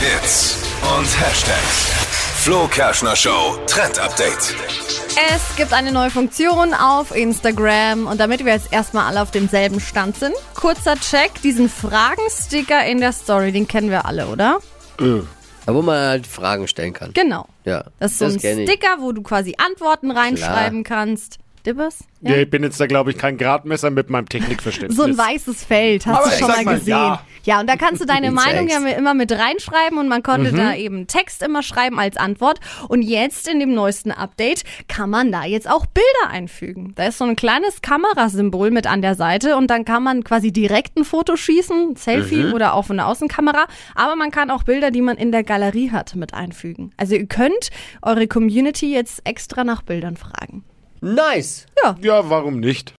Hits und Hashtags. Flo Kerschner Show Trend Update. Es gibt eine neue Funktion auf Instagram und damit wir jetzt erstmal alle auf demselben Stand sind, kurzer Check, diesen Fragensticker in der Story, den kennen wir alle, oder? Da wo man halt Fragen stellen kann. Genau. Ja, Das ist so ein kenn ich. Sticker, wo du quasi Antworten reinschreiben kannst. Dippers? Ja, ich bin jetzt da, glaube ich, kein Gradmesser mit meinem Technikverständnis. So ein weißes Feld, hast Aber du schon mal mal, gesehen. ja. Ja, und da kannst du deine Meinung ja immer mit reinschreiben und man konnte Mhm. da eben Text immer schreiben als Antwort. Und jetzt in dem neuesten Update kann man da jetzt auch Bilder einfügen. Da ist so ein kleines Kamerasymbol mit an der Seite und dann kann man quasi direkt ein Foto schießen, Selfie Mhm. oder auch von der Außenkamera. Aber man kann auch Bilder, die man in der Galerie hat, mit einfügen. Also ihr könnt eure Community jetzt extra nach Bildern fragen. Nice. Ja, warum nicht?